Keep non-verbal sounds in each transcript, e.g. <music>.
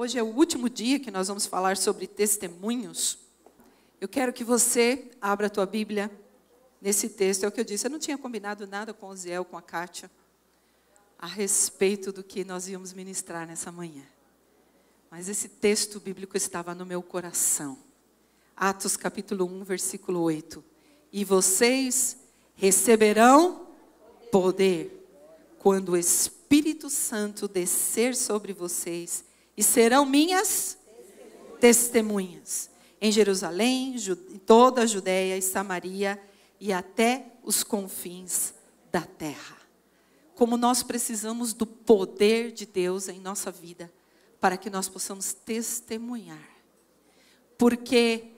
Hoje é o último dia que nós vamos falar sobre testemunhos. Eu quero que você abra a tua Bíblia nesse texto. É o que eu disse. Eu não tinha combinado nada com o Ziel, com a Kátia, a respeito do que nós íamos ministrar nessa manhã. Mas esse texto bíblico estava no meu coração. Atos capítulo 1, versículo 8. E vocês receberão poder quando o Espírito Santo descer sobre vocês e serão minhas testemunhas em Jerusalém, em toda a Judéia e Samaria e até os confins da terra. Como nós precisamos do poder de Deus em nossa vida para que nós possamos testemunhar. Porque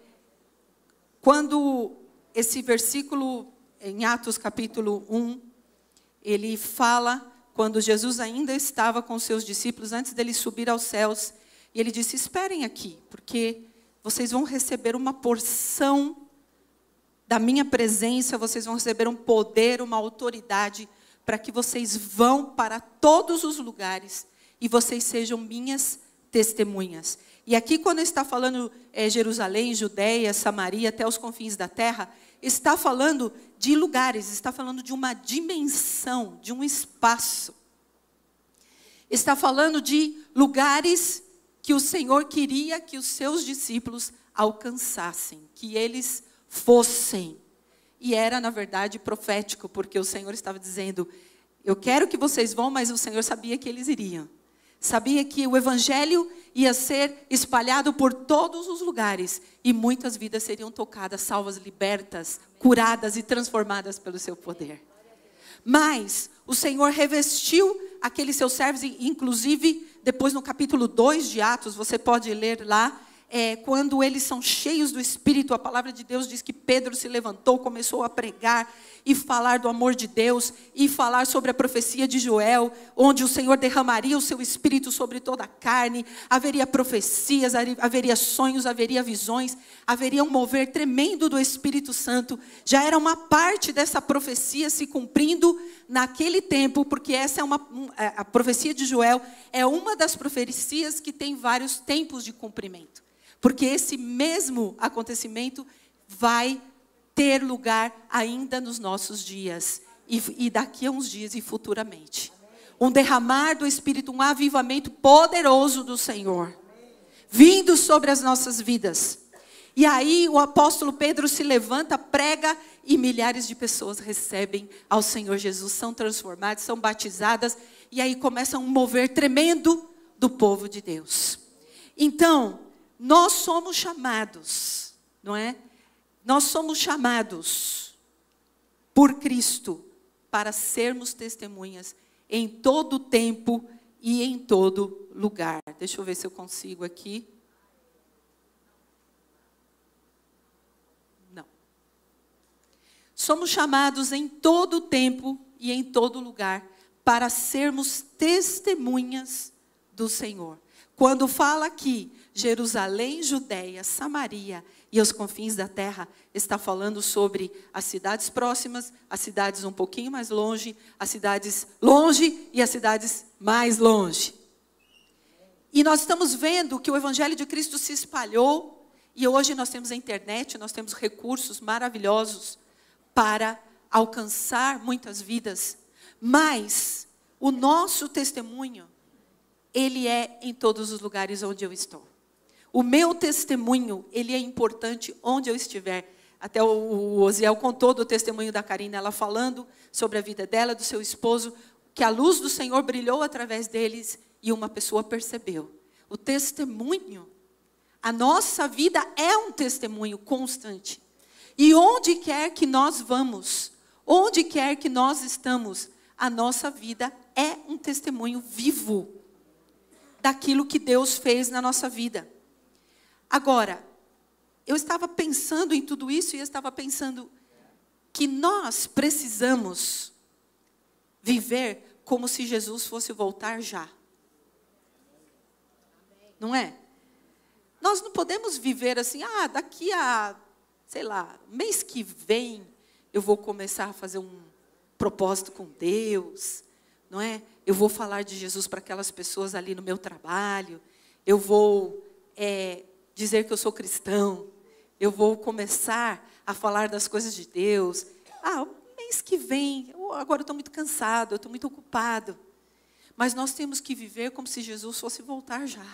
quando esse versículo em Atos capítulo 1, ele fala quando Jesus ainda estava com seus discípulos, antes dele subir aos céus, e ele disse: Esperem aqui, porque vocês vão receber uma porção da minha presença, vocês vão receber um poder, uma autoridade, para que vocês vão para todos os lugares e vocês sejam minhas testemunhas. E aqui, quando está falando é, Jerusalém, Judéia, Samaria, até os confins da terra, está falando de lugares, está falando de uma dimensão, de um espaço. Está falando de lugares que o Senhor queria que os seus discípulos alcançassem, que eles fossem. E era, na verdade, profético, porque o Senhor estava dizendo: Eu quero que vocês vão, mas o Senhor sabia que eles iriam. Sabia que o evangelho ia ser espalhado por todos os lugares e muitas vidas seriam tocadas, salvas, libertas, curadas e transformadas pelo seu poder. Mas o Senhor revestiu aqueles seus servos, inclusive depois no capítulo 2 de Atos, você pode ler lá, é, quando eles são cheios do Espírito, a palavra de Deus diz que Pedro se levantou, começou a pregar e falar do amor de Deus e falar sobre a profecia de Joel, onde o Senhor derramaria o seu Espírito sobre toda a carne, haveria profecias, haveria sonhos, haveria visões, haveria um mover tremendo do Espírito Santo. Já era uma parte dessa profecia se cumprindo naquele tempo, porque essa é uma é, a profecia de Joel é uma das profecias que tem vários tempos de cumprimento. Porque esse mesmo acontecimento vai ter lugar ainda nos nossos dias. E, e daqui a uns dias e futuramente. Um derramar do Espírito, um avivamento poderoso do Senhor. Vindo sobre as nossas vidas. E aí o apóstolo Pedro se levanta, prega e milhares de pessoas recebem ao Senhor Jesus, são transformadas, são batizadas e aí começa um mover tremendo do povo de Deus. Então, nós somos chamados, não é? Nós somos chamados por Cristo para sermos testemunhas em todo tempo e em todo lugar. Deixa eu ver se eu consigo aqui. Não. Somos chamados em todo tempo e em todo lugar para sermos testemunhas do Senhor. Quando fala aqui Jerusalém, Judéia, Samaria e os confins da terra, está falando sobre as cidades próximas, as cidades um pouquinho mais longe, as cidades longe e as cidades mais longe. E nós estamos vendo que o evangelho de Cristo se espalhou e hoje nós temos a internet, nós temos recursos maravilhosos para alcançar muitas vidas, mas o nosso testemunho ele é em todos os lugares onde eu estou. O meu testemunho, ele é importante onde eu estiver. Até o Osiel contou do testemunho da Karina, ela falando sobre a vida dela, do seu esposo, que a luz do Senhor brilhou através deles e uma pessoa percebeu. O testemunho, a nossa vida é um testemunho constante. E onde quer que nós vamos, onde quer que nós estamos, a nossa vida é um testemunho vivo daquilo que Deus fez na nossa vida. Agora, eu estava pensando em tudo isso e eu estava pensando que nós precisamos viver como se Jesus fosse voltar já. Não é? Nós não podemos viver assim, ah, daqui a, sei lá, mês que vem eu vou começar a fazer um propósito com Deus, não é? Eu vou falar de Jesus para aquelas pessoas ali no meu trabalho, eu vou é, dizer que eu sou cristão, eu vou começar a falar das coisas de Deus. Ah, mês que vem, agora eu estou muito cansado, eu estou muito ocupado. Mas nós temos que viver como se Jesus fosse voltar já.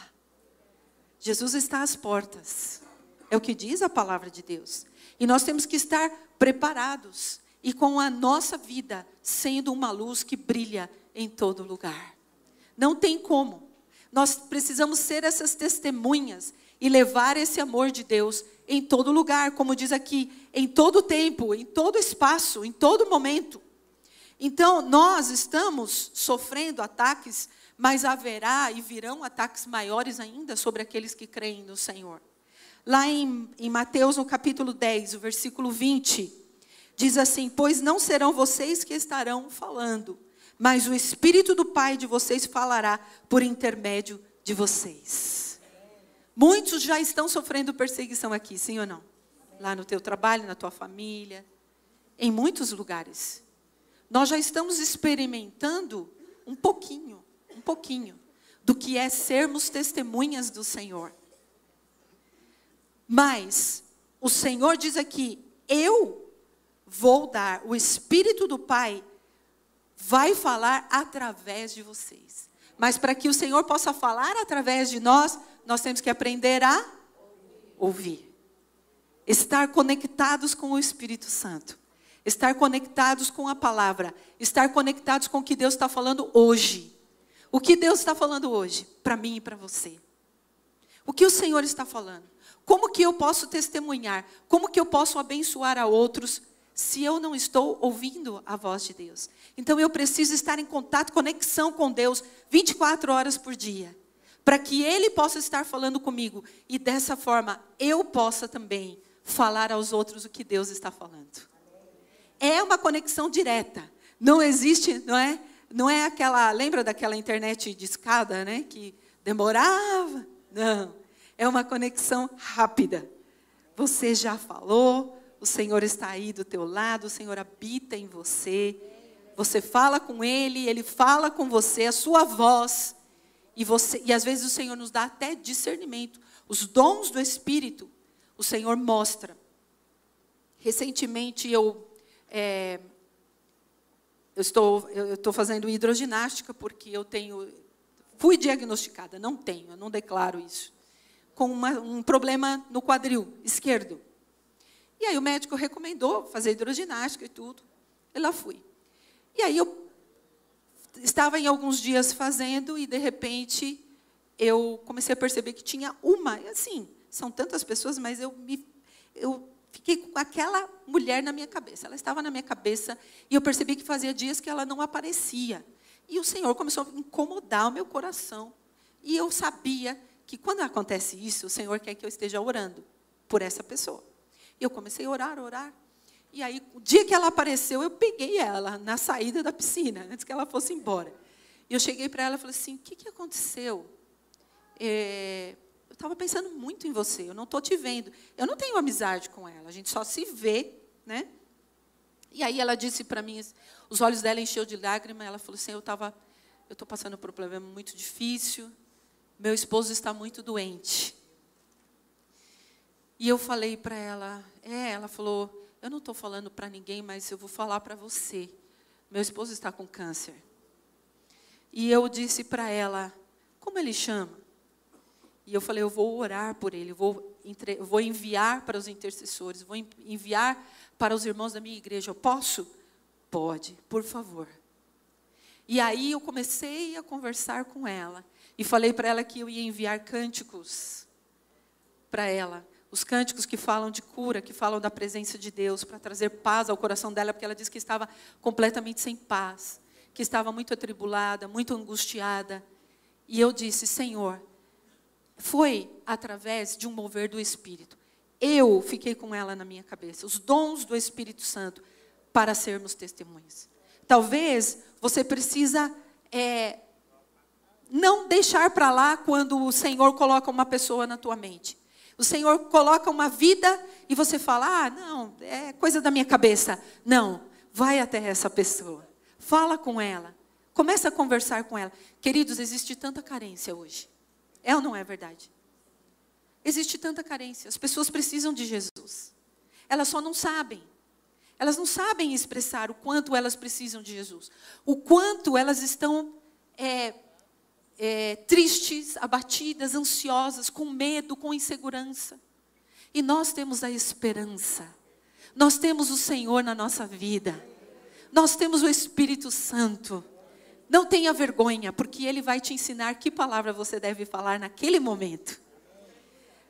Jesus está às portas. É o que diz a palavra de Deus. E nós temos que estar preparados e com a nossa vida sendo uma luz que brilha em todo lugar. Não tem como. Nós precisamos ser essas testemunhas e levar esse amor de Deus em todo lugar, como diz aqui, em todo tempo, em todo espaço, em todo momento. Então, nós estamos sofrendo ataques mas haverá e virão ataques maiores ainda sobre aqueles que creem no Senhor. Lá em, em Mateus, no capítulo 10, o versículo 20, diz assim: Pois não serão vocês que estarão falando, mas o Espírito do Pai de vocês falará por intermédio de vocês. Muitos já estão sofrendo perseguição aqui, sim ou não? Lá no teu trabalho, na tua família, em muitos lugares. Nós já estamos experimentando um pouquinho um pouquinho do que é sermos testemunhas do Senhor. Mas o Senhor diz aqui: eu vou dar, o Espírito do Pai vai falar através de vocês. Mas para que o Senhor possa falar através de nós, nós temos que aprender a ouvir. Estar conectados com o Espírito Santo. Estar conectados com a palavra. Estar conectados com o que Deus está falando hoje. O que Deus está falando hoje para mim e para você? O que o Senhor está falando? Como que eu posso testemunhar? Como que eu posso abençoar a outros se eu não estou ouvindo a voz de Deus? Então eu preciso estar em contato, conexão com Deus 24 horas por dia, para que Ele possa estar falando comigo e dessa forma eu possa também falar aos outros o que Deus está falando. É uma conexão direta. Não existe, não é? não é aquela, lembra daquela internet de escada, né, que demorava? Não, é uma conexão rápida. Você já falou, o Senhor está aí do teu lado, o Senhor habita em você. Você fala com ele, ele fala com você, a sua voz. E você, e às vezes o Senhor nos dá até discernimento. Os dons do Espírito, o Senhor mostra. Recentemente eu é, eu estou, eu estou fazendo hidroginástica porque eu tenho, fui diagnosticada, não tenho, eu não declaro isso, com uma, um problema no quadril esquerdo. E aí o médico recomendou fazer hidroginástica e tudo, e lá fui. E aí eu estava em alguns dias fazendo e de repente eu comecei a perceber que tinha uma, assim, são tantas pessoas, mas eu me eu fiquei com aquela mulher na minha cabeça. Ela estava na minha cabeça e eu percebi que fazia dias que ela não aparecia. E o Senhor começou a incomodar o meu coração. E eu sabia que quando acontece isso, o Senhor quer que eu esteja orando por essa pessoa. E eu comecei a orar, orar. E aí, o dia que ela apareceu, eu peguei ela na saída da piscina, antes que ela fosse embora. E eu cheguei para ela e falei assim: o que, que aconteceu? É, eu estava pensando muito em você, eu não estou te vendo. Eu não tenho amizade com ela, a gente só se vê, né? E aí ela disse para mim, os olhos dela encheu de lágrima, ela falou assim, eu estava, eu estou passando por um problema muito difícil, meu esposo está muito doente. E eu falei para ela, é, ela falou, eu não estou falando para ninguém, mas eu vou falar para você. Meu esposo está com câncer. E eu disse para ela, como ele chama? E eu falei, eu vou orar por ele, eu vou, entre, vou enviar para os intercessores, vou enviar para os irmãos da minha igreja. Eu posso? Pode, por favor. E aí eu comecei a conversar com ela. E falei para ela que eu ia enviar cânticos para ela. Os cânticos que falam de cura, que falam da presença de Deus, para trazer paz ao coração dela, porque ela disse que estava completamente sem paz, que estava muito atribulada, muito angustiada. E eu disse: Senhor, foi através de um mover do Espírito. Eu fiquei com ela na minha cabeça, os dons do Espírito Santo para sermos testemunhas. Talvez você precisa é, não deixar para lá quando o Senhor coloca uma pessoa na tua mente. O Senhor coloca uma vida e você fala: ah, não, é coisa da minha cabeça. Não, vai até essa pessoa, fala com ela, começa a conversar com ela. Queridos, existe tanta carência hoje. É ou não é verdade? Existe tanta carência. As pessoas precisam de Jesus. Elas só não sabem. Elas não sabem expressar o quanto elas precisam de Jesus. O quanto elas estão é, é, tristes, abatidas, ansiosas, com medo, com insegurança. E nós temos a esperança. Nós temos o Senhor na nossa vida. Nós temos o Espírito Santo. Não tenha vergonha, porque Ele vai te ensinar que palavra você deve falar naquele momento.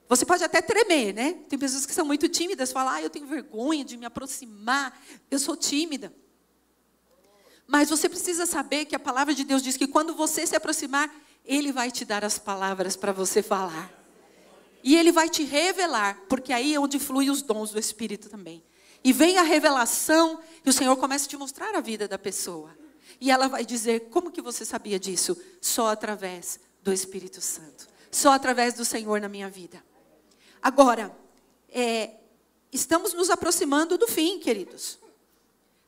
Você pode até tremer, né? Tem pessoas que são muito tímidas, falam, ah, eu tenho vergonha de me aproximar, eu sou tímida. Mas você precisa saber que a palavra de Deus diz que quando você se aproximar, Ele vai te dar as palavras para você falar. E Ele vai te revelar, porque aí é onde fluem os dons do Espírito também. E vem a revelação, e o Senhor começa a te mostrar a vida da pessoa. E ela vai dizer: Como que você sabia disso? Só através do Espírito Santo. Só através do Senhor na minha vida. Agora, é, estamos nos aproximando do fim, queridos.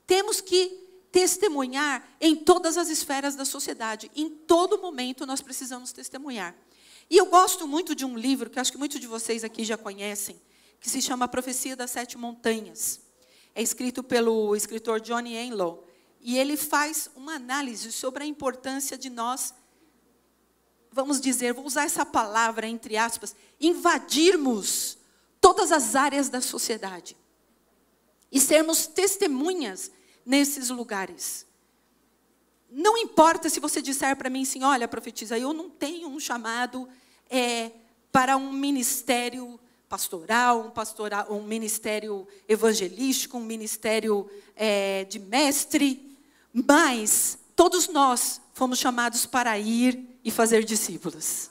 Temos que testemunhar em todas as esferas da sociedade. Em todo momento nós precisamos testemunhar. E eu gosto muito de um livro que acho que muitos de vocês aqui já conhecem, que se chama A Profecia das Sete Montanhas. É escrito pelo escritor Johnny Enlow. E ele faz uma análise sobre a importância de nós vamos dizer, vou usar essa palavra entre aspas, invadirmos todas as áreas da sociedade e sermos testemunhas nesses lugares. Não importa se você disser para mim assim, olha, profetiza, eu não tenho um chamado é, para um ministério pastoral, um, pastoral, um ministério evangelístico, um ministério é, de mestre, mas todos nós fomos chamados para ir e fazer discípulos.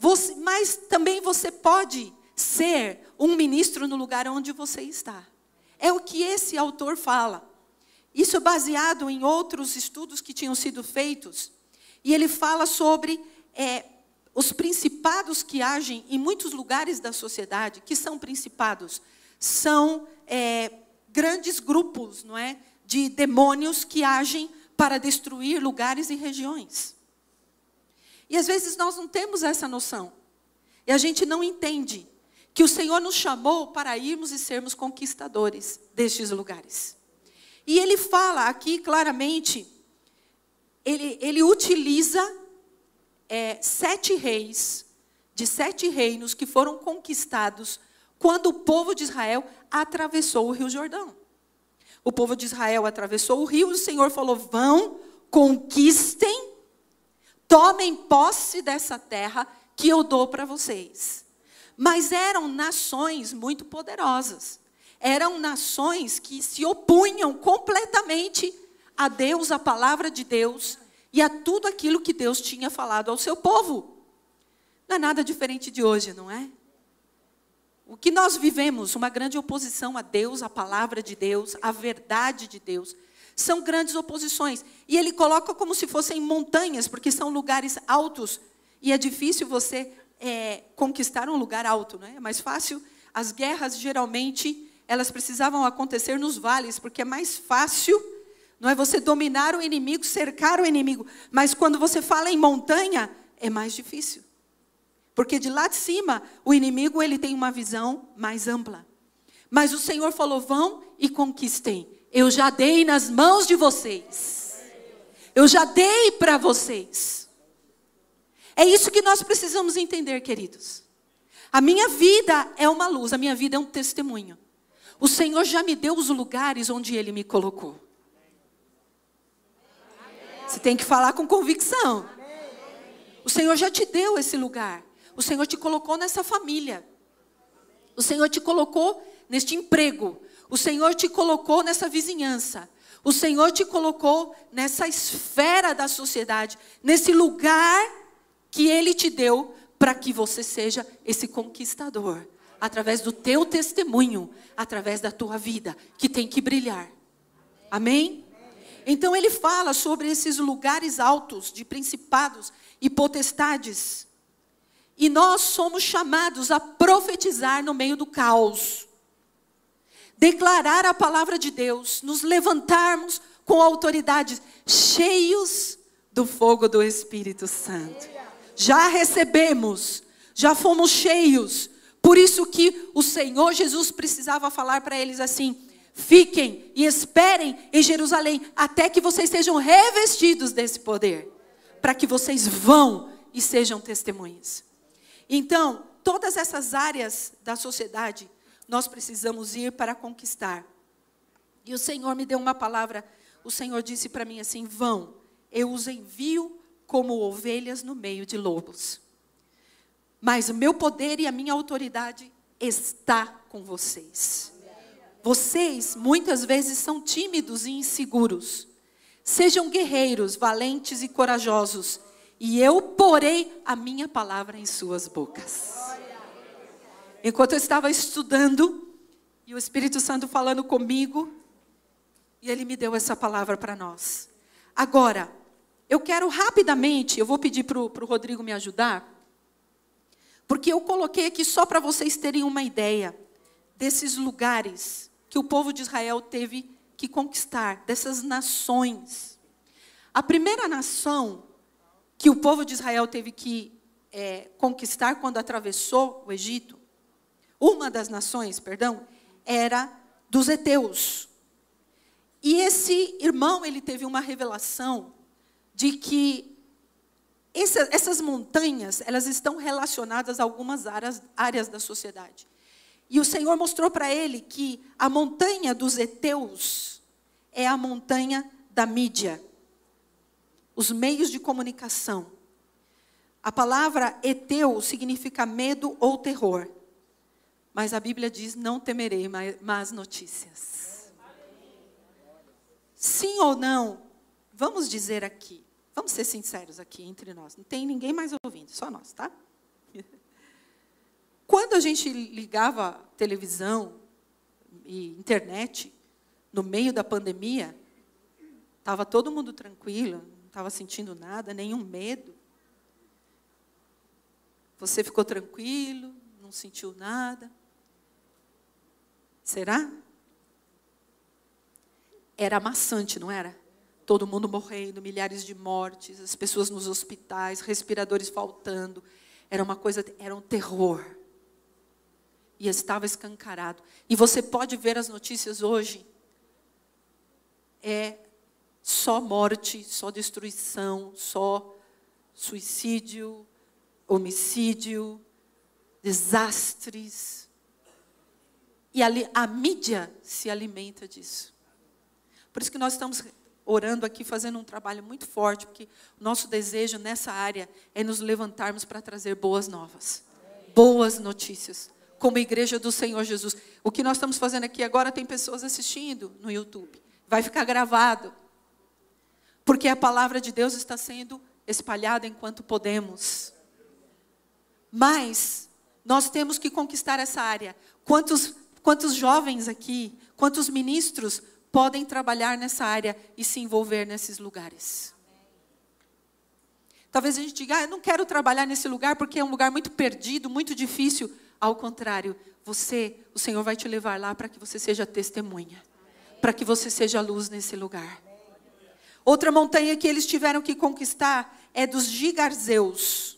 Você, mas também você pode ser um ministro no lugar onde você está. É o que esse autor fala. Isso é baseado em outros estudos que tinham sido feitos. E ele fala sobre é, os principados que agem em muitos lugares da sociedade. Que são principados? São é, grandes grupos, não é, de demônios que agem para destruir lugares e regiões. E às vezes nós não temos essa noção. E a gente não entende que o Senhor nos chamou para irmos e sermos conquistadores destes lugares. E ele fala aqui claramente, ele, ele utiliza é, sete reis, de sete reinos que foram conquistados quando o povo de Israel atravessou o Rio Jordão. O povo de Israel atravessou o rio e o Senhor falou: vão, conquistem Tomem posse dessa terra que eu dou para vocês. Mas eram nações muito poderosas. Eram nações que se opunham completamente a Deus, a palavra de Deus e a tudo aquilo que Deus tinha falado ao seu povo. Não é nada diferente de hoje, não é? O que nós vivemos, uma grande oposição a Deus, a palavra de Deus, a verdade de Deus. São grandes oposições. E ele coloca como se fossem montanhas, porque são lugares altos. E é difícil você é, conquistar um lugar alto, não é? É mais fácil. As guerras, geralmente, elas precisavam acontecer nos vales, porque é mais fácil, não é você dominar o inimigo, cercar o inimigo. Mas quando você fala em montanha, é mais difícil. Porque de lá de cima, o inimigo ele tem uma visão mais ampla. Mas o Senhor falou: vão e conquistem. Eu já dei nas mãos de vocês. Eu já dei para vocês. É isso que nós precisamos entender, queridos. A minha vida é uma luz, a minha vida é um testemunho. O Senhor já me deu os lugares onde Ele me colocou. Você tem que falar com convicção. O Senhor já te deu esse lugar. O Senhor te colocou nessa família. O Senhor te colocou neste emprego. O Senhor te colocou nessa vizinhança. O Senhor te colocou nessa esfera da sociedade, nesse lugar que Ele te deu para que você seja esse conquistador, através do teu testemunho, através da tua vida, que tem que brilhar. Amém? Então ele fala sobre esses lugares altos de principados e potestades. E nós somos chamados a profetizar no meio do caos. Declarar a palavra de Deus, nos levantarmos com autoridade, cheios do fogo do Espírito Santo. Já recebemos, já fomos cheios. Por isso que o Senhor Jesus precisava falar para eles assim: fiquem e esperem em Jerusalém até que vocês sejam revestidos desse poder, para que vocês vão e sejam testemunhas. Então, todas essas áreas da sociedade nós precisamos ir para conquistar. E o Senhor me deu uma palavra. O Senhor disse para mim assim: vão, eu os envio como ovelhas no meio de lobos. Mas o meu poder e a minha autoridade está com vocês. Vocês muitas vezes são tímidos e inseguros. Sejam guerreiros, valentes e corajosos, e eu porei a minha palavra em suas bocas. Enquanto eu estava estudando, e o Espírito Santo falando comigo, e ele me deu essa palavra para nós. Agora, eu quero rapidamente, eu vou pedir para o Rodrigo me ajudar, porque eu coloquei aqui só para vocês terem uma ideia desses lugares que o povo de Israel teve que conquistar, dessas nações. A primeira nação que o povo de Israel teve que é, conquistar quando atravessou o Egito, uma das nações, perdão, era dos heteus. E esse irmão, ele teve uma revelação de que essa, essas montanhas, elas estão relacionadas a algumas áreas, áreas da sociedade. E o Senhor mostrou para ele que a montanha dos heteus é a montanha da mídia, os meios de comunicação. A palavra eteu significa medo ou terror. Mas a Bíblia diz: não temerei más notícias. Sim ou não? Vamos dizer aqui. Vamos ser sinceros aqui entre nós. Não tem ninguém mais ouvindo, só nós, tá? <laughs> Quando a gente ligava televisão e internet no meio da pandemia, estava todo mundo tranquilo, não estava sentindo nada, nenhum medo. Você ficou tranquilo, não sentiu nada. Será? Era maçante, não era? Todo mundo morrendo, milhares de mortes, as pessoas nos hospitais, respiradores faltando. Era uma coisa, era um terror. E estava escancarado. E você pode ver as notícias hoje. É só morte, só destruição, só suicídio, homicídio, desastres. E a, a mídia se alimenta disso. Por isso que nós estamos orando aqui, fazendo um trabalho muito forte, porque o nosso desejo nessa área é nos levantarmos para trazer boas novas, boas notícias, como igreja do Senhor Jesus. O que nós estamos fazendo aqui agora tem pessoas assistindo no YouTube, vai ficar gravado, porque a palavra de Deus está sendo espalhada enquanto podemos. Mas nós temos que conquistar essa área. Quantos, quantos jovens aqui, quantos ministros podem trabalhar nessa área e se envolver nesses lugares. Talvez a gente diga, ah, eu não quero trabalhar nesse lugar porque é um lugar muito perdido, muito difícil. Ao contrário, você, o Senhor vai te levar lá para que você seja testemunha, para que você seja luz nesse lugar. Outra montanha que eles tiveram que conquistar é dos gigarzeus,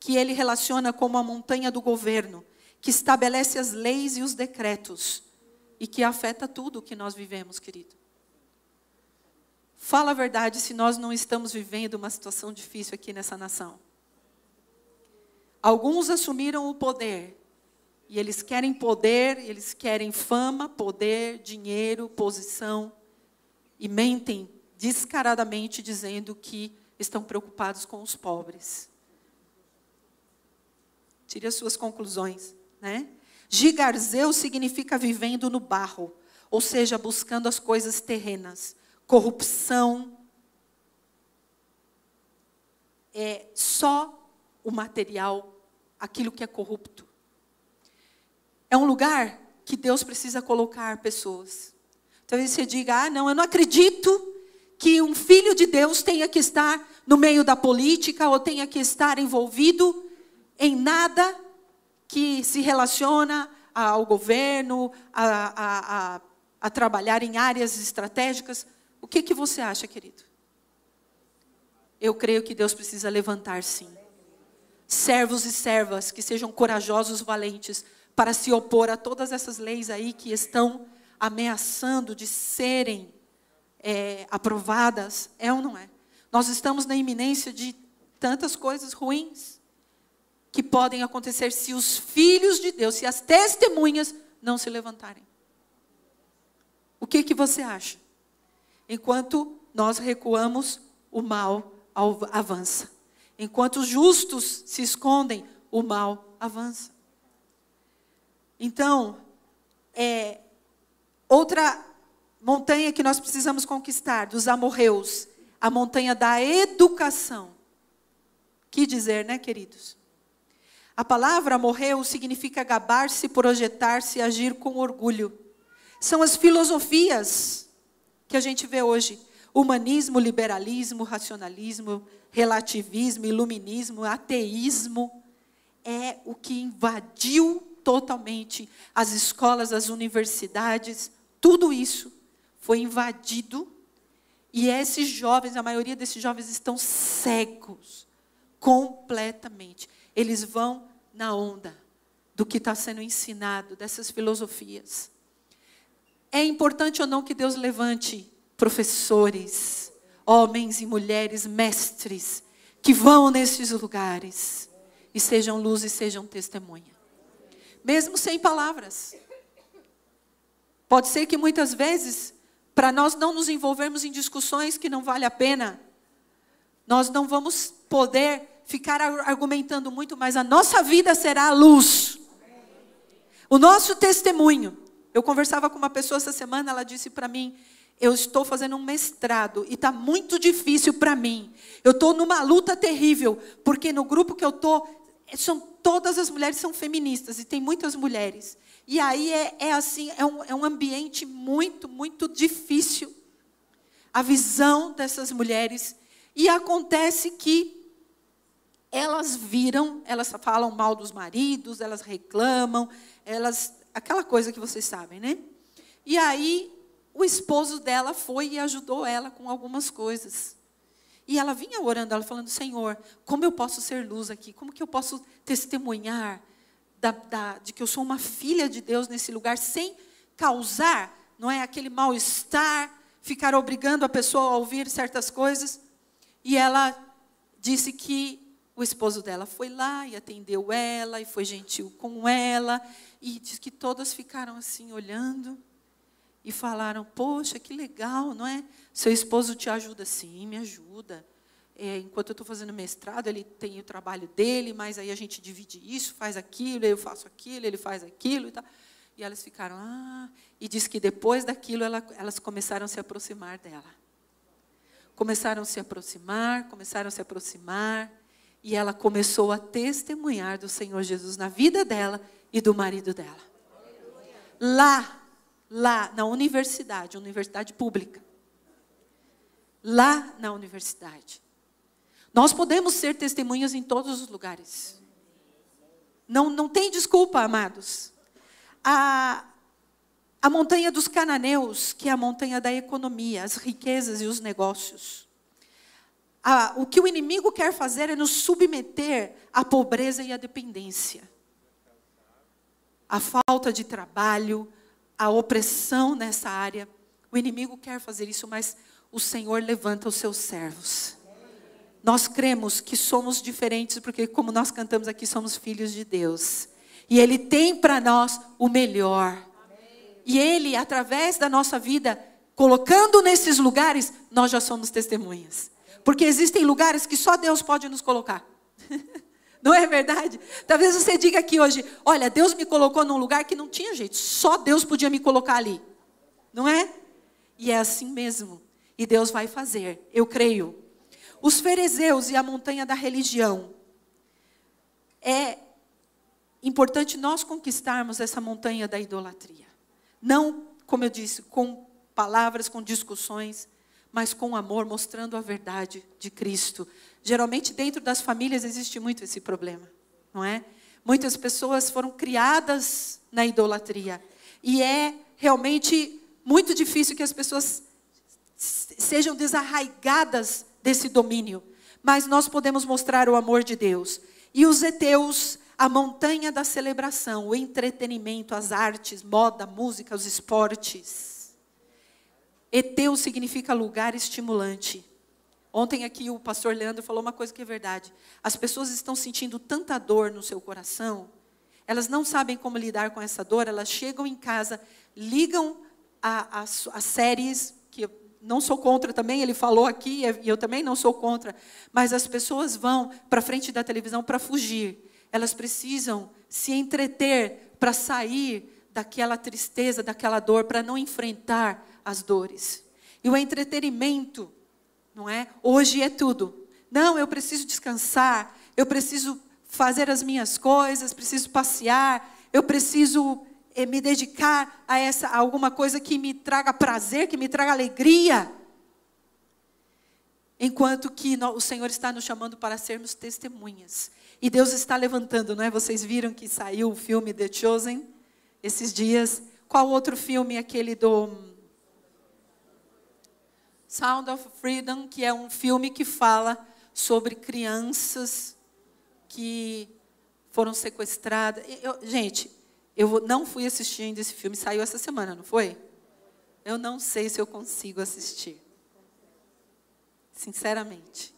que ele relaciona como a montanha do governo, que estabelece as leis e os decretos e que afeta tudo o que nós vivemos, querido. Fala a verdade se nós não estamos vivendo uma situação difícil aqui nessa nação. Alguns assumiram o poder. E eles querem poder, eles querem fama, poder, dinheiro, posição. E mentem descaradamente dizendo que estão preocupados com os pobres. Tire as suas conclusões, né? Gigarzeu significa vivendo no barro, ou seja, buscando as coisas terrenas. Corrupção. É só o material aquilo que é corrupto. É um lugar que Deus precisa colocar pessoas. Talvez você diga: ah, não, eu não acredito que um filho de Deus tenha que estar no meio da política ou tenha que estar envolvido em nada que se relaciona ao governo, a, a, a, a trabalhar em áreas estratégicas. O que, que você acha, querido? Eu creio que Deus precisa levantar, sim. Servos e servas que sejam corajosos, valentes, para se opor a todas essas leis aí que estão ameaçando de serem é, aprovadas. É ou não é? Nós estamos na iminência de tantas coisas ruins que podem acontecer se os filhos de Deus, se as testemunhas não se levantarem. O que, que você acha? Enquanto nós recuamos, o mal avança. Enquanto os justos se escondem, o mal avança. Então, é, outra montanha que nós precisamos conquistar, dos amorreus, a montanha da educação. Que dizer, né, queridos? A palavra amorreu significa gabar-se, projetar-se, agir com orgulho. São as filosofias que a gente vê hoje. Humanismo, liberalismo, racionalismo, relativismo, iluminismo, ateísmo. É o que invadiu totalmente as escolas, as universidades. Tudo isso foi invadido. E esses jovens, a maioria desses jovens estão cegos. Completamente. Eles vão na onda do que está sendo ensinado, dessas filosofias. É importante ou não que Deus levante professores, homens e mulheres, mestres, que vão nesses lugares e sejam luz e sejam testemunha. Mesmo sem palavras. Pode ser que muitas vezes, para nós não nos envolvermos em discussões que não vale a pena, nós não vamos poder ficar argumentando muito, mas a nossa vida será a luz. O nosso testemunho. Eu conversava com uma pessoa essa semana, ela disse para mim eu estou fazendo um mestrado e está muito difícil para mim. Eu estou numa luta terrível, porque no grupo que eu estou, são, todas as mulheres são feministas e tem muitas mulheres. E aí é, é assim, é um, é um ambiente muito, muito difícil. A visão dessas mulheres. E acontece que elas viram, elas falam mal dos maridos, elas reclamam, elas. aquela coisa que vocês sabem, né? E aí o esposo dela foi e ajudou ela com algumas coisas. E ela vinha orando, ela falando: Senhor, como eu posso ser luz aqui? Como que eu posso testemunhar da, da, de que eu sou uma filha de Deus nesse lugar sem causar, não é, aquele mal-estar, ficar obrigando a pessoa a ouvir certas coisas? E ela disse que o esposo dela foi lá e atendeu ela e foi gentil com ela e diz que todas ficaram assim olhando e falaram: Poxa, que legal, não é? Seu esposo te ajuda? Sim, me ajuda. É, enquanto eu estou fazendo mestrado, ele tem o trabalho dele, mas aí a gente divide isso, faz aquilo, eu faço aquilo, ele faz aquilo e tal. E elas ficaram, ah, e diz que depois daquilo ela, elas começaram a se aproximar dela. Começaram a se aproximar, começaram a se aproximar, e ela começou a testemunhar do Senhor Jesus na vida dela e do marido dela. Lá lá na universidade, universidade pública. Lá na universidade. Nós podemos ser testemunhas em todos os lugares. Não, não tem desculpa, amados. A, a montanha dos cananeus, que é a montanha da economia, as riquezas e os negócios. A, o que o inimigo quer fazer é nos submeter à pobreza e à dependência. A falta de trabalho, a opressão nessa área. O inimigo quer fazer isso, mas o Senhor levanta os seus servos. Nós cremos que somos diferentes, porque, como nós cantamos aqui, somos filhos de Deus. E Ele tem para nós o melhor. E Ele, através da nossa vida, colocando nesses lugares, nós já somos testemunhas. Porque existem lugares que só Deus pode nos colocar. <laughs> Não é verdade? Talvez você diga aqui hoje: olha, Deus me colocou num lugar que não tinha jeito, só Deus podia me colocar ali. Não é? E é assim mesmo. E Deus vai fazer, eu creio. Os fariseus e a montanha da religião é importante nós conquistarmos essa montanha da idolatria. Não, como eu disse, com palavras, com discussões, mas com amor, mostrando a verdade de Cristo. Geralmente, dentro das famílias, existe muito esse problema, não é? Muitas pessoas foram criadas na idolatria. E é realmente muito difícil que as pessoas sejam desarraigadas desse domínio. Mas nós podemos mostrar o amor de Deus. E os heteus, a montanha da celebração, o entretenimento, as artes, moda, música, os esportes. Eteu significa lugar estimulante. Ontem aqui o pastor Leandro falou uma coisa que é verdade. As pessoas estão sentindo tanta dor no seu coração, elas não sabem como lidar com essa dor, elas chegam em casa, ligam as séries, que eu não sou contra também, ele falou aqui, e eu também não sou contra, mas as pessoas vão para frente da televisão para fugir. Elas precisam se entreter para sair daquela tristeza, daquela dor, para não enfrentar as dores. E o entretenimento, não é? Hoje é tudo. Não, eu preciso descansar, eu preciso fazer as minhas coisas, preciso passear, eu preciso eh, me dedicar a essa a alguma coisa que me traga prazer, que me traga alegria. Enquanto que o Senhor está nos chamando para sermos testemunhas. E Deus está levantando, não é? Vocês viram que saiu o filme The Chosen esses dias. Qual outro filme aquele do Sound of Freedom, que é um filme que fala sobre crianças que foram sequestradas. Eu, gente, eu não fui assistir ainda esse filme, saiu essa semana, não foi? Eu não sei se eu consigo assistir. Sinceramente.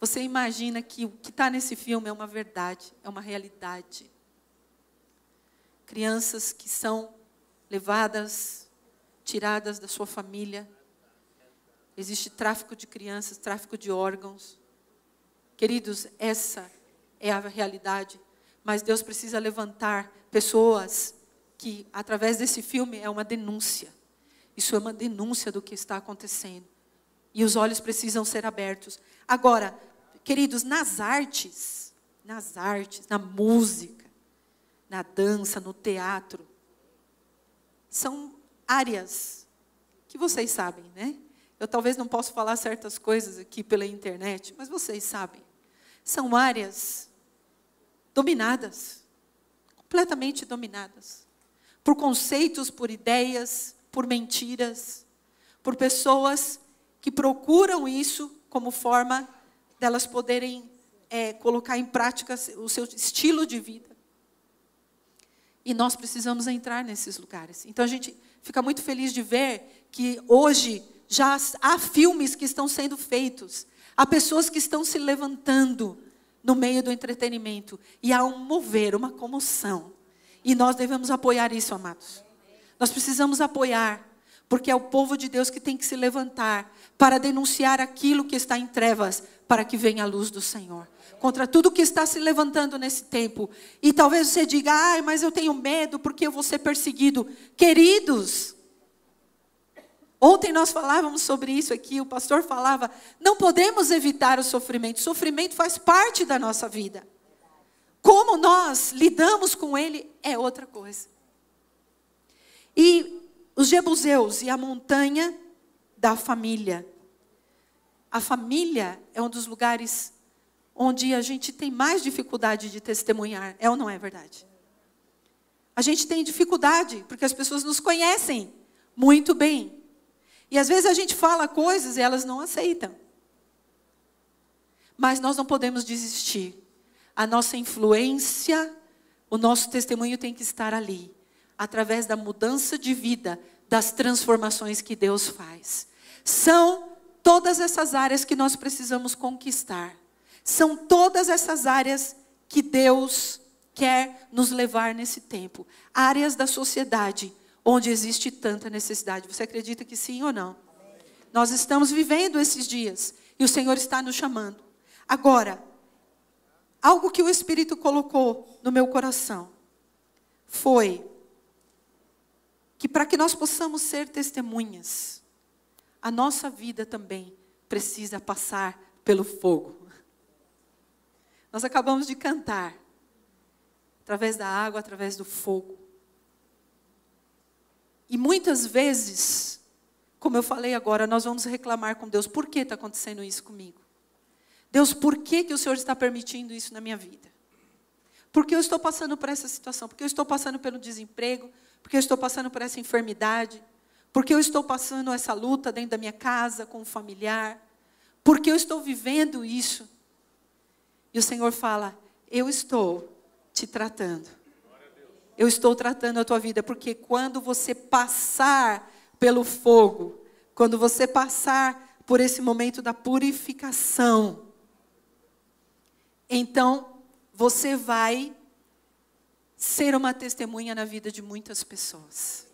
Você imagina que o que está nesse filme é uma verdade, é uma realidade. Crianças que são levadas, tiradas da sua família, Existe tráfico de crianças, tráfico de órgãos. Queridos, essa é a realidade. Mas Deus precisa levantar pessoas que, através desse filme, é uma denúncia. Isso é uma denúncia do que está acontecendo. E os olhos precisam ser abertos. Agora, queridos, nas artes, nas artes, na música, na dança, no teatro, são áreas que vocês sabem, né? Eu talvez não possa falar certas coisas aqui pela internet, mas vocês sabem. São áreas dominadas, completamente dominadas, por conceitos, por ideias, por mentiras, por pessoas que procuram isso como forma delas poderem é, colocar em prática o seu estilo de vida. E nós precisamos entrar nesses lugares. Então a gente fica muito feliz de ver que hoje já há filmes que estão sendo feitos, há pessoas que estão se levantando no meio do entretenimento e há um mover, uma comoção. E nós devemos apoiar isso, amados. Nós precisamos apoiar, porque é o povo de Deus que tem que se levantar para denunciar aquilo que está em trevas, para que venha a luz do Senhor. Contra tudo que está se levantando nesse tempo. E talvez você diga, ah, mas eu tenho medo porque eu vou ser perseguido. Queridos, Ontem nós falávamos sobre isso aqui, o pastor falava, não podemos evitar o sofrimento, o sofrimento faz parte da nossa vida. Como nós lidamos com ele é outra coisa. E os Jebuseus e a montanha da família. A família é um dos lugares onde a gente tem mais dificuldade de testemunhar, é ou não é verdade? A gente tem dificuldade porque as pessoas nos conhecem muito bem. E às vezes a gente fala coisas e elas não aceitam. Mas nós não podemos desistir. A nossa influência, o nosso testemunho tem que estar ali, através da mudança de vida, das transformações que Deus faz. São todas essas áreas que nós precisamos conquistar. São todas essas áreas que Deus quer nos levar nesse tempo. Áreas da sociedade onde existe tanta necessidade. Você acredita que sim ou não? Nós estamos vivendo esses dias e o Senhor está nos chamando. Agora, algo que o Espírito colocou no meu coração foi que para que nós possamos ser testemunhas, a nossa vida também precisa passar pelo fogo. Nós acabamos de cantar. através da água, através do fogo. E muitas vezes, como eu falei agora, nós vamos reclamar com Deus: por que está acontecendo isso comigo? Deus, por que, que o Senhor está permitindo isso na minha vida? Por que eu estou passando por essa situação? Por que eu estou passando pelo desemprego? Por que eu estou passando por essa enfermidade? Por que eu estou passando essa luta dentro da minha casa, com o familiar? Por que eu estou vivendo isso? E o Senhor fala: Eu estou te tratando. Eu estou tratando a tua vida, porque quando você passar pelo fogo, quando você passar por esse momento da purificação, então você vai ser uma testemunha na vida de muitas pessoas.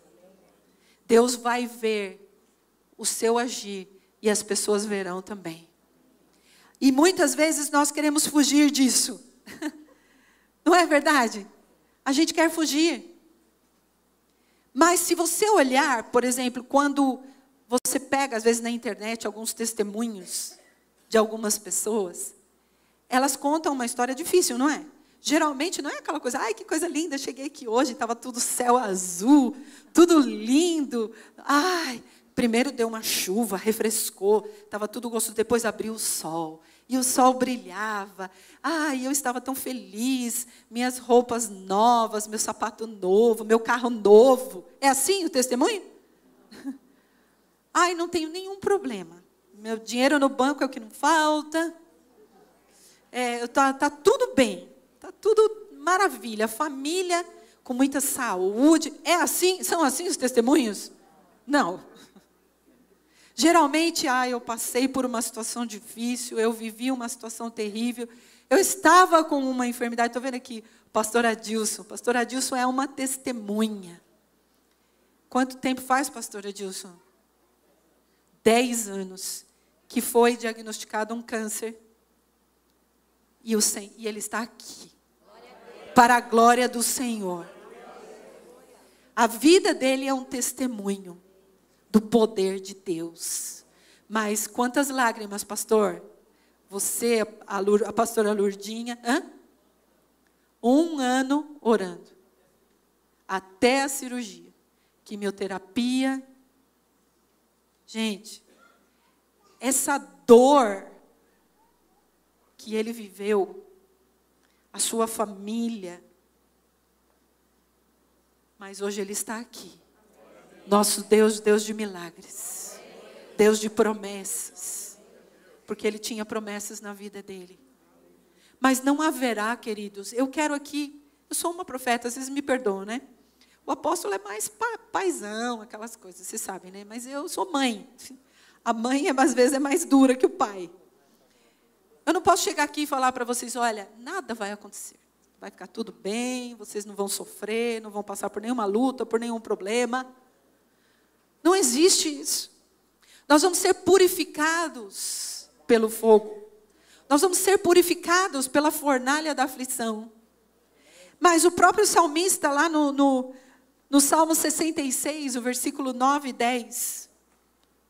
Deus vai ver o seu agir e as pessoas verão também. E muitas vezes nós queremos fugir disso. <laughs> Não é verdade? A gente quer fugir. Mas se você olhar, por exemplo, quando você pega, às vezes na internet, alguns testemunhos de algumas pessoas, elas contam uma história difícil, não é? Geralmente não é aquela coisa, ai que coisa linda, cheguei aqui hoje, estava tudo céu azul, tudo lindo. Ai, primeiro deu uma chuva, refrescou, estava tudo gostoso, depois abriu o sol. E o sol brilhava. Ai, eu estava tão feliz. Minhas roupas novas, meu sapato novo, meu carro novo. É assim o testemunho? <laughs> Ai, não tenho nenhum problema. Meu dinheiro no banco é o que não falta é, tá, tá tudo bem, tá tudo maravilha, família com muita saúde. É assim? São assim os testemunhos? Não. Geralmente, ah, eu passei por uma situação difícil, eu vivi uma situação terrível, eu estava com uma enfermidade. Estou vendo aqui, pastor Adilson. Pastor Adilson é uma testemunha. Quanto tempo faz, pastor Adilson? Dez anos que foi diagnosticado um câncer e, o, e Ele está aqui. Para a glória do Senhor. A vida dele é um testemunho do poder de Deus. Mas quantas lágrimas, pastor? Você, a, a pastora Lurdinha, hã? um ano orando. Até a cirurgia. Quimioterapia. Gente, essa dor que ele viveu, a sua família. Mas hoje ele está aqui. Nosso Deus, Deus de milagres. Deus de promessas. Porque ele tinha promessas na vida dele. Mas não haverá, queridos. Eu quero aqui. Eu sou uma profeta, vocês me perdoam, né? O apóstolo é mais pa, paizão, aquelas coisas, vocês sabem, né? Mas eu sou mãe. A mãe, às vezes, é mais dura que o pai. Eu não posso chegar aqui e falar para vocês: olha, nada vai acontecer. Vai ficar tudo bem, vocês não vão sofrer, não vão passar por nenhuma luta, por nenhum problema. Não existe isso. Nós vamos ser purificados pelo fogo. Nós vamos ser purificados pela fornalha da aflição. Mas o próprio salmista, lá no, no, no Salmo 66, o versículo 9 e 10,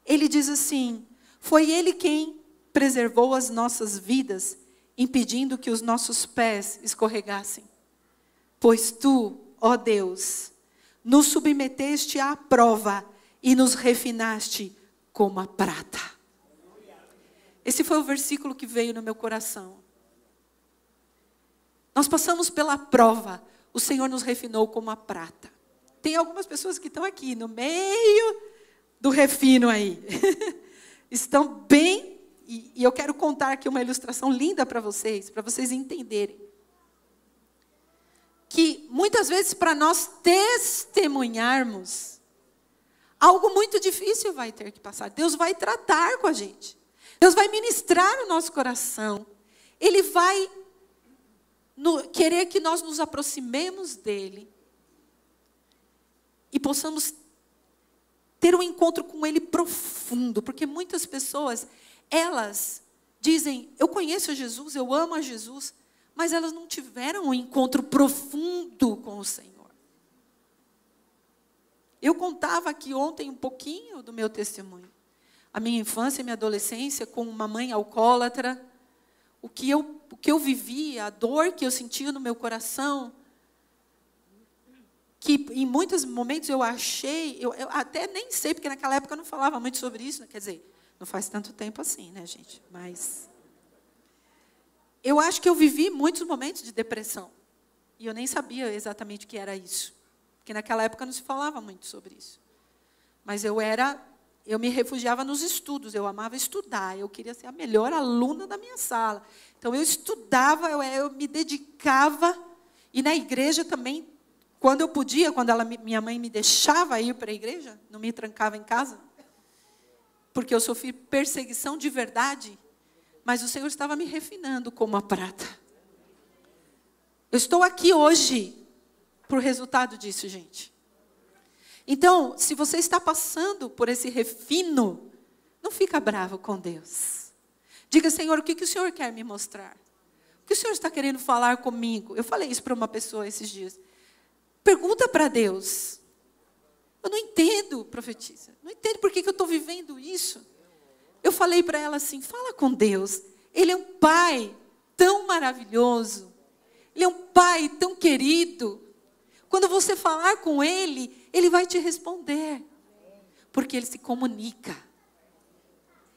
ele diz assim: Foi ele quem preservou as nossas vidas, impedindo que os nossos pés escorregassem. Pois tu, ó Deus, nos submeteste à prova e nos refinaste como a prata. Esse foi o versículo que veio no meu coração. Nós passamos pela prova, o Senhor nos refinou como a prata. Tem algumas pessoas que estão aqui no meio do refino aí. <laughs> Estão bem e, e eu quero contar aqui uma ilustração linda para vocês, para vocês entenderem. Que muitas vezes, para nós testemunharmos, algo muito difícil vai ter que passar. Deus vai tratar com a gente. Deus vai ministrar o nosso coração. Ele vai no, querer que nós nos aproximemos dele e possamos ter um encontro com ele profundo, porque muitas pessoas elas dizem: Eu conheço Jesus, eu amo a Jesus, mas elas não tiveram um encontro profundo com o Senhor. Eu contava aqui ontem um pouquinho do meu testemunho. A minha infância e minha adolescência com uma mãe alcoólatra, o que eu, o que eu vivia, a dor que eu sentia no meu coração, que em muitos momentos eu achei, eu, eu, até nem sei, porque naquela época eu não falava muito sobre isso, quer dizer, não faz tanto tempo assim, né, gente? Mas eu acho que eu vivi muitos momentos de depressão. E eu nem sabia exatamente o que era isso. Porque naquela época não se falava muito sobre isso. Mas eu era, eu me refugiava nos estudos, eu amava estudar, eu queria ser a melhor aluna da minha sala. Então eu estudava, eu, eu me dedicava, e na igreja também, quando eu podia, quando ela, minha mãe me deixava ir para a igreja, não me trancava em casa, porque eu sofri perseguição de verdade, mas o Senhor estava me refinando como a prata. Eu estou aqui hoje por resultado disso, gente. Então, se você está passando por esse refino, não fica bravo com Deus. Diga, Senhor, o que, que o Senhor quer me mostrar? O que o Senhor está querendo falar comigo? Eu falei isso para uma pessoa esses dias. Pergunta para Deus. Eu não entendo, profetisa. Não entendo por que, que eu estou vivendo isso. Eu falei para ela assim: fala com Deus. Ele é um pai tão maravilhoso. Ele é um pai tão querido. Quando você falar com ele, ele vai te responder. Porque ele se comunica.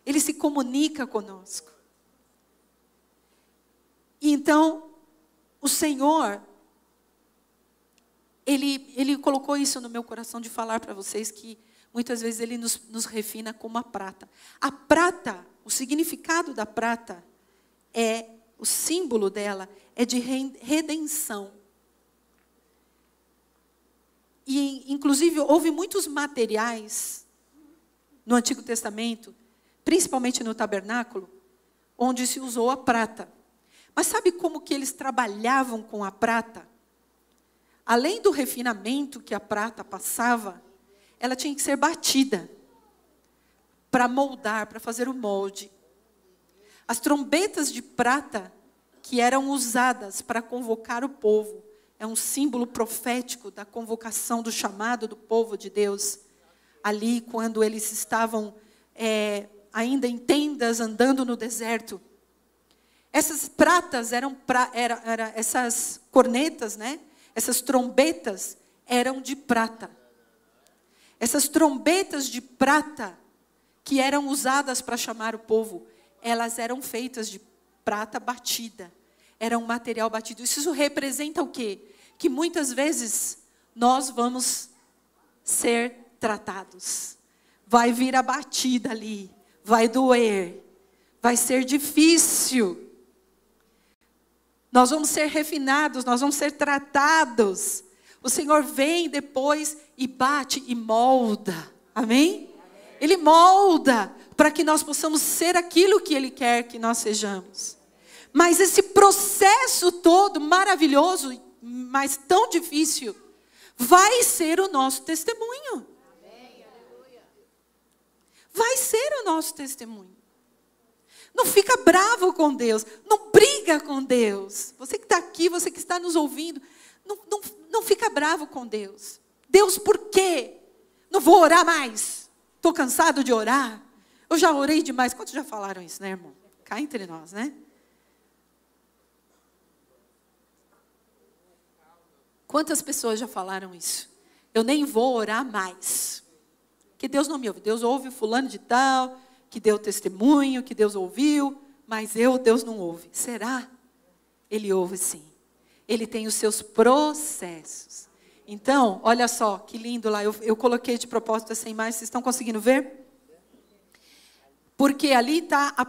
Ele se comunica conosco. E então, o Senhor, ele, ele colocou isso no meu coração de falar para vocês que muitas vezes ele nos, nos refina como a prata. A prata, o significado da prata é, o símbolo dela é de redenção. E, inclusive, houve muitos materiais no Antigo Testamento, principalmente no tabernáculo, onde se usou a prata. Mas sabe como que eles trabalhavam com a prata? Além do refinamento que a prata passava, ela tinha que ser batida para moldar, para fazer o molde. As trombetas de prata que eram usadas para convocar o povo, é um símbolo profético da convocação, do chamado do povo de Deus. Ali, quando eles estavam é, ainda em tendas, andando no deserto. Essas pratas eram, pra, era, era, essas cornetas, né? Essas trombetas eram de prata. Essas trombetas de prata que eram usadas para chamar o povo, elas eram feitas de prata batida. Era um material batido. Isso representa o quê? Que muitas vezes nós vamos ser tratados. Vai vir a batida ali, vai doer, vai ser difícil. Nós vamos ser refinados, nós vamos ser tratados. O Senhor vem depois e bate e molda. Amém? Ele molda para que nós possamos ser aquilo que Ele quer que nós sejamos. Mas esse processo todo maravilhoso, mas tão difícil, vai ser o nosso testemunho. Vai ser o nosso testemunho. Não fica bravo com Deus, não briga com Deus. Você que está aqui, você que está nos ouvindo, não, não, não fica bravo com Deus. Deus, por quê? Não vou orar mais. Estou cansado de orar. Eu já orei demais. Quantos já falaram isso, né, irmão? Cá entre nós, né? Quantas pessoas já falaram isso? Eu nem vou orar mais. Que Deus não me ouve. Deus ouve fulano de tal, que deu testemunho, que Deus ouviu, mas eu, Deus não ouve. Será? Ele ouve sim. Ele tem os seus processos. Então, olha só, que lindo lá. Eu, eu coloquei de propósito essa imagem, vocês estão conseguindo ver? Porque ali está a,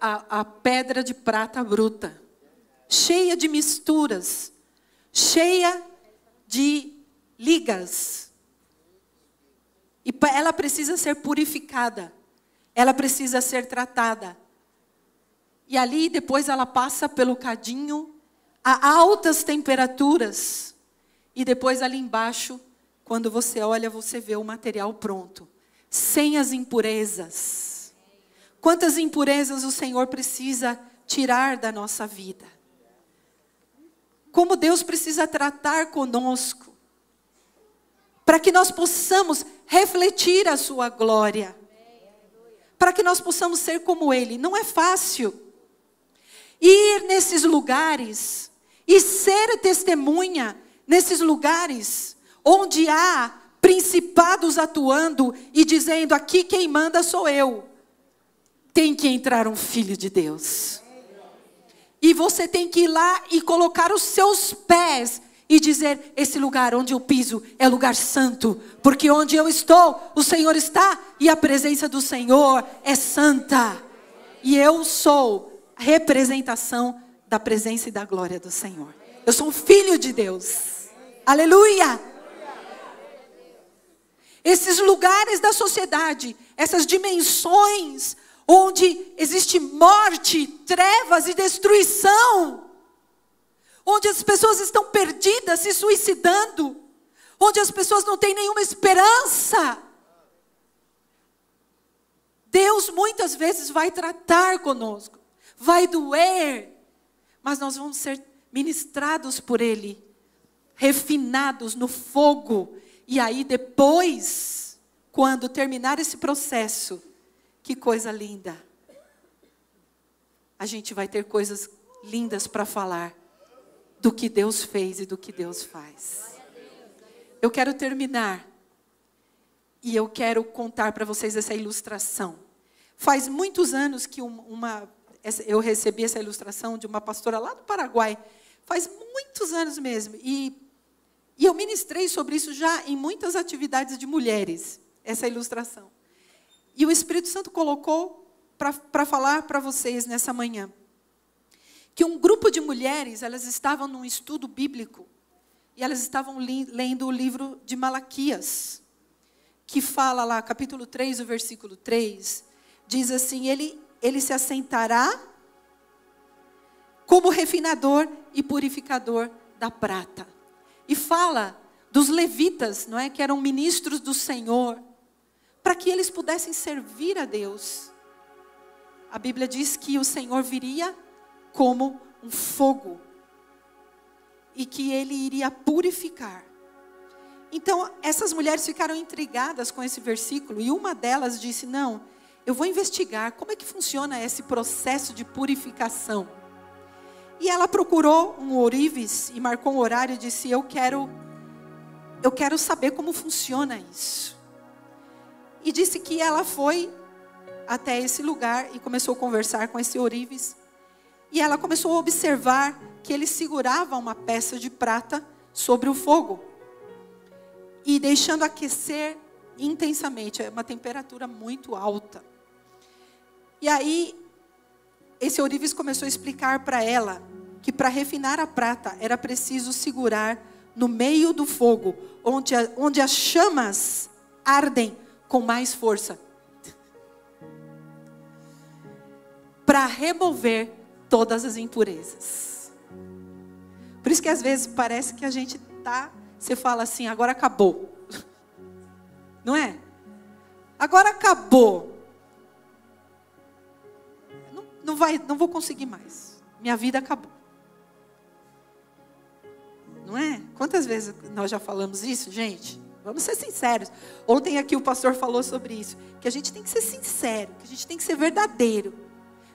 a, a pedra de prata bruta, cheia de misturas, cheia de ligas. E ela precisa ser purificada, ela precisa ser tratada. E ali depois ela passa pelo cadinho a altas temperaturas. E depois ali embaixo, quando você olha, você vê o material pronto, sem as impurezas. Quantas impurezas o Senhor precisa tirar da nossa vida? Como Deus precisa tratar conosco, para que nós possamos refletir a Sua glória, para que nós possamos ser como Ele. Não é fácil ir nesses lugares e ser testemunha nesses lugares onde há principados atuando e dizendo: aqui quem manda sou eu, tem que entrar um filho de Deus. E você tem que ir lá e colocar os seus pés e dizer: esse lugar onde eu piso é lugar santo, porque onde eu estou, o Senhor está e a presença do Senhor é santa. E eu sou a representação da presença e da glória do Senhor. Eu sou um filho de Deus. Aleluia! Esses lugares da sociedade, essas dimensões onde existe morte, trevas e destruição. Onde as pessoas estão perdidas, se suicidando, onde as pessoas não têm nenhuma esperança. Deus muitas vezes vai tratar conosco, vai doer, mas nós vamos ser ministrados por Ele, refinados no fogo, e aí depois, quando terminar esse processo, que coisa linda, a gente vai ter coisas lindas para falar do que Deus fez e do que Deus faz. Eu quero terminar e eu quero contar para vocês essa ilustração. Faz muitos anos que uma, eu recebi essa ilustração de uma pastora lá do Paraguai. Faz muitos anos mesmo. E, e eu ministrei sobre isso já em muitas atividades de mulheres, essa ilustração. E o Espírito Santo colocou para falar para vocês nessa manhã que um grupo de mulheres, elas estavam num estudo bíblico e elas estavam lendo o livro de Malaquias, que fala lá, capítulo 3, o versículo 3, diz assim: ele, ele se assentará como refinador e purificador da prata. E fala dos levitas, não é, que eram ministros do Senhor, para que eles pudessem servir a Deus. A Bíblia diz que o Senhor viria como um fogo e que ele iria purificar. Então, essas mulheres ficaram intrigadas com esse versículo e uma delas disse: Não, eu vou investigar como é que funciona esse processo de purificação. E ela procurou um ourives e marcou um horário e disse: Eu quero, eu quero saber como funciona isso. E disse que ela foi até esse lugar e começou a conversar com esse ourives. E ela começou a observar que ele segurava uma peça de prata sobre o fogo e deixando aquecer intensamente, é uma temperatura muito alta. E aí, esse ourives começou a explicar para ela que para refinar a prata era preciso segurar no meio do fogo, onde, a, onde as chamas ardem com mais força. Para remover todas as impurezas. Por isso que às vezes parece que a gente tá, você fala assim, agora acabou. Não é? Agora acabou. Não, não vai, não vou conseguir mais. Minha vida acabou. Não é? Quantas vezes nós já falamos isso, gente? Vamos ser sinceros. Ontem aqui o pastor falou sobre isso, que a gente tem que ser sincero, que a gente tem que ser verdadeiro.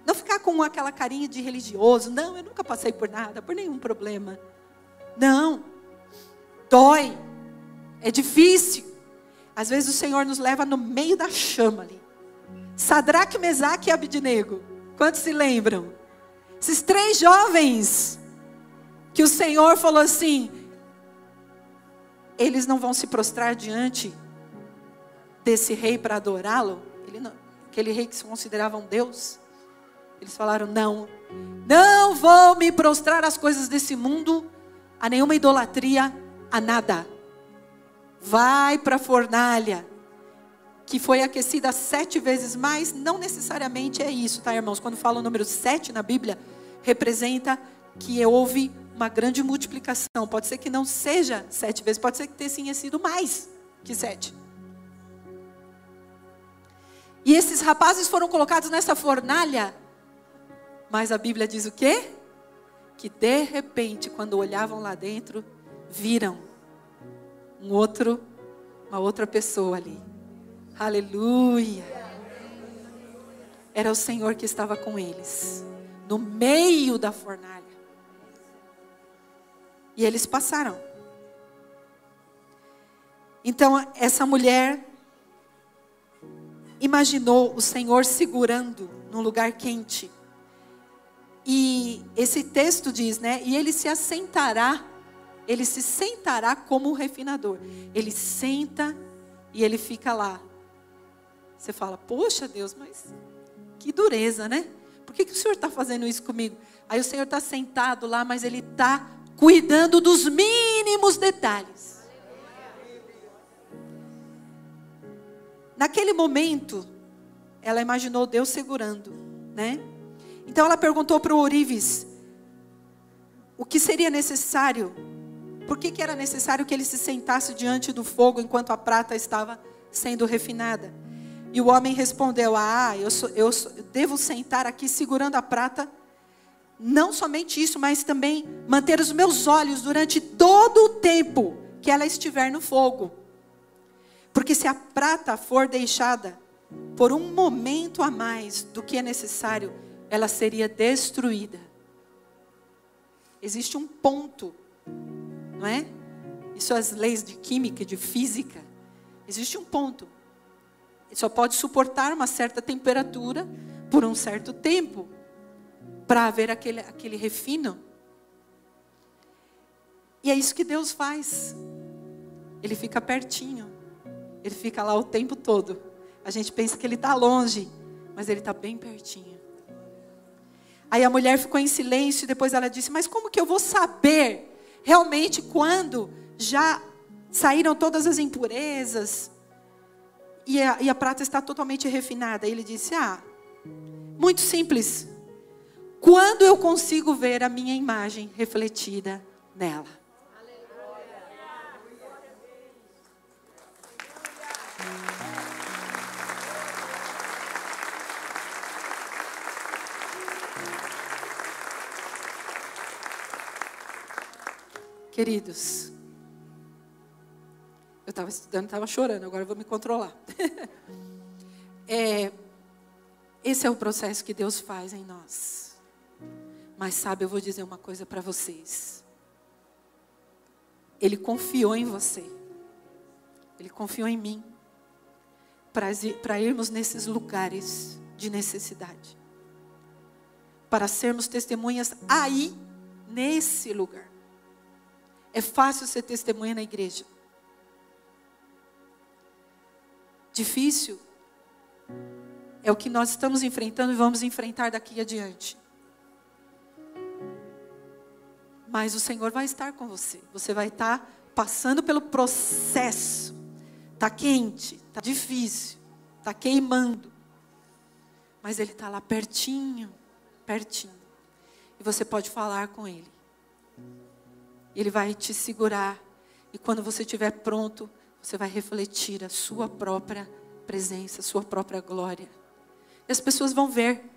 Não ficar com aquela carinha de religioso. Não, eu nunca passei por nada, por nenhum problema. Não. Dói. É difícil. Às vezes o Senhor nos leva no meio da chama ali. Sadraque, Mesaque e Abidnego. Quantos se lembram? Esses três jovens que o Senhor falou assim: eles não vão se prostrar diante desse rei para adorá-lo? Aquele rei que se considerava um Deus. Eles falaram: não, não vou me prostrar às coisas desse mundo, a nenhuma idolatria, a nada. Vai para a fornalha, que foi aquecida sete vezes mais. Não necessariamente é isso, tá, irmãos? Quando fala o número sete na Bíblia, representa que houve uma grande multiplicação. Pode ser que não seja sete vezes, pode ser que tenha sido mais que sete. E esses rapazes foram colocados nessa fornalha mas a Bíblia diz o quê? Que de repente, quando olhavam lá dentro, viram um outro, uma outra pessoa ali. Aleluia. Era o Senhor que estava com eles, no meio da fornalha. E eles passaram. Então, essa mulher imaginou o Senhor segurando num lugar quente. E esse texto diz, né? E ele se assentará, ele se sentará como um refinador. Ele senta e ele fica lá. Você fala, poxa Deus, mas que dureza, né? Por que, que o Senhor está fazendo isso comigo? Aí o Senhor está sentado lá, mas Ele está cuidando dos mínimos detalhes. Naquele momento, ela imaginou Deus segurando, né? Então ela perguntou para o Orives o que seria necessário, por que, que era necessário que ele se sentasse diante do fogo enquanto a prata estava sendo refinada. E o homem respondeu: Ah, eu, sou, eu, sou, eu devo sentar aqui segurando a prata. Não somente isso, mas também manter os meus olhos durante todo o tempo que ela estiver no fogo. Porque se a prata for deixada por um momento a mais do que é necessário, ela seria destruída. Existe um ponto, não é? Isso as leis de química, de física. Existe um ponto. Ele só pode suportar uma certa temperatura por um certo tempo para haver aquele, aquele refino. E é isso que Deus faz. Ele fica pertinho. Ele fica lá o tempo todo. A gente pensa que ele está longe, mas ele está bem pertinho. Aí a mulher ficou em silêncio e depois ela disse: Mas como que eu vou saber realmente quando já saíram todas as impurezas e a, e a prata está totalmente refinada? Ele disse: Ah, muito simples. Quando eu consigo ver a minha imagem refletida nela. Queridos, eu estava estudando, estava chorando, agora vou me controlar. <laughs> é, esse é o processo que Deus faz em nós. Mas sabe, eu vou dizer uma coisa para vocês. Ele confiou em você. Ele confiou em mim. Para irmos nesses lugares de necessidade. Para sermos testemunhas aí, nesse lugar. É fácil ser testemunha na igreja. Difícil é o que nós estamos enfrentando e vamos enfrentar daqui adiante. Mas o Senhor vai estar com você. Você vai estar passando pelo processo. Está quente, está difícil, está queimando. Mas Ele está lá pertinho, pertinho. E você pode falar com Ele. Ele vai te segurar. E quando você estiver pronto, você vai refletir a sua própria presença, a sua própria glória. E as pessoas vão ver.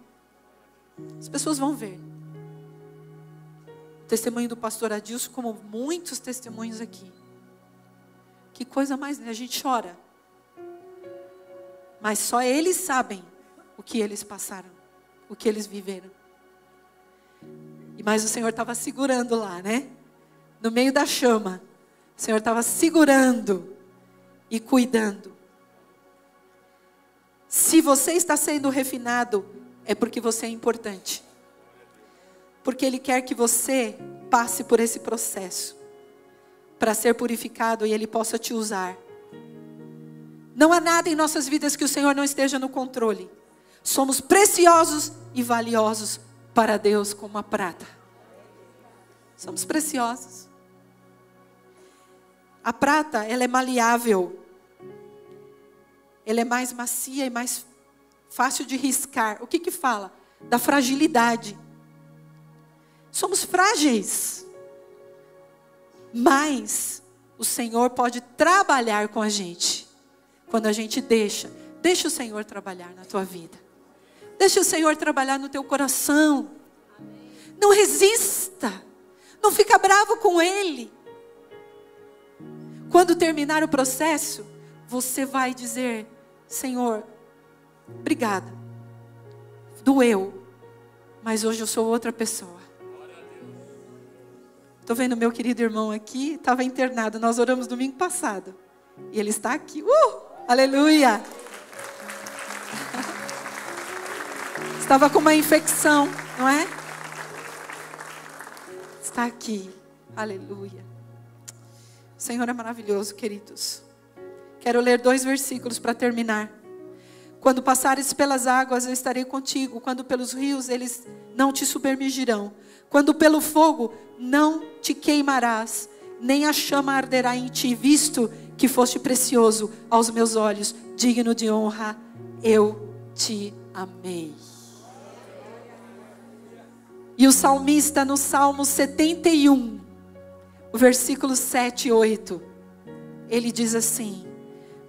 As pessoas vão ver. Testemunho do pastor Adilson, como muitos testemunhos aqui. Que coisa mais, a gente chora. Mas só eles sabem o que eles passaram, o que eles viveram. E mais o Senhor estava segurando lá, né? no meio da chama, o Senhor estava segurando e cuidando. Se você está sendo refinado, é porque você é importante. Porque Ele quer que você passe por esse processo para ser purificado e Ele possa te usar. Não há nada em nossas vidas que o Senhor não esteja no controle. Somos preciosos e valiosos para Deus como a prata. Somos preciosos. A prata, ela é maleável. Ela é mais macia e mais fácil de riscar. O que que fala? Da fragilidade. Somos frágeis. Mas o Senhor pode trabalhar com a gente. Quando a gente deixa, deixa o Senhor trabalhar na tua vida. Deixa o Senhor trabalhar no teu coração. Não resista. Não fica bravo com ele. Quando terminar o processo, você vai dizer: Senhor, obrigada. Doeu, mas hoje eu sou outra pessoa. Estou vendo meu querido irmão aqui, estava internado. Nós oramos domingo passado. E ele está aqui. Uh! Aleluia! <laughs> Estava com uma infecção, não é? Está aqui. Aleluia. O Senhor é maravilhoso, queridos. Quero ler dois versículos para terminar. Quando passares pelas águas, eu estarei contigo. Quando pelos rios, eles não te submergirão. Quando pelo fogo, não te queimarás, nem a chama arderá em ti, visto que foste precioso aos meus olhos, digno de honra, eu te amei. E o salmista no Salmo 71, o versículo 7 e 8, ele diz assim: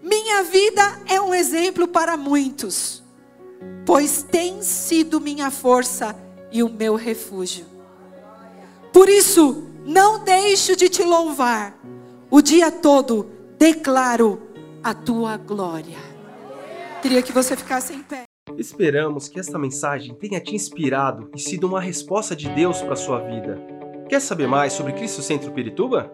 Minha vida é um exemplo para muitos, pois tem sido minha força e o meu refúgio. Por isso, não deixo de te louvar, o dia todo declaro a tua glória. Queria que você ficasse em pé. Esperamos que esta mensagem tenha te inspirado e sido uma resposta de Deus para a sua vida. Quer saber mais sobre Cristo Centro Pirituba?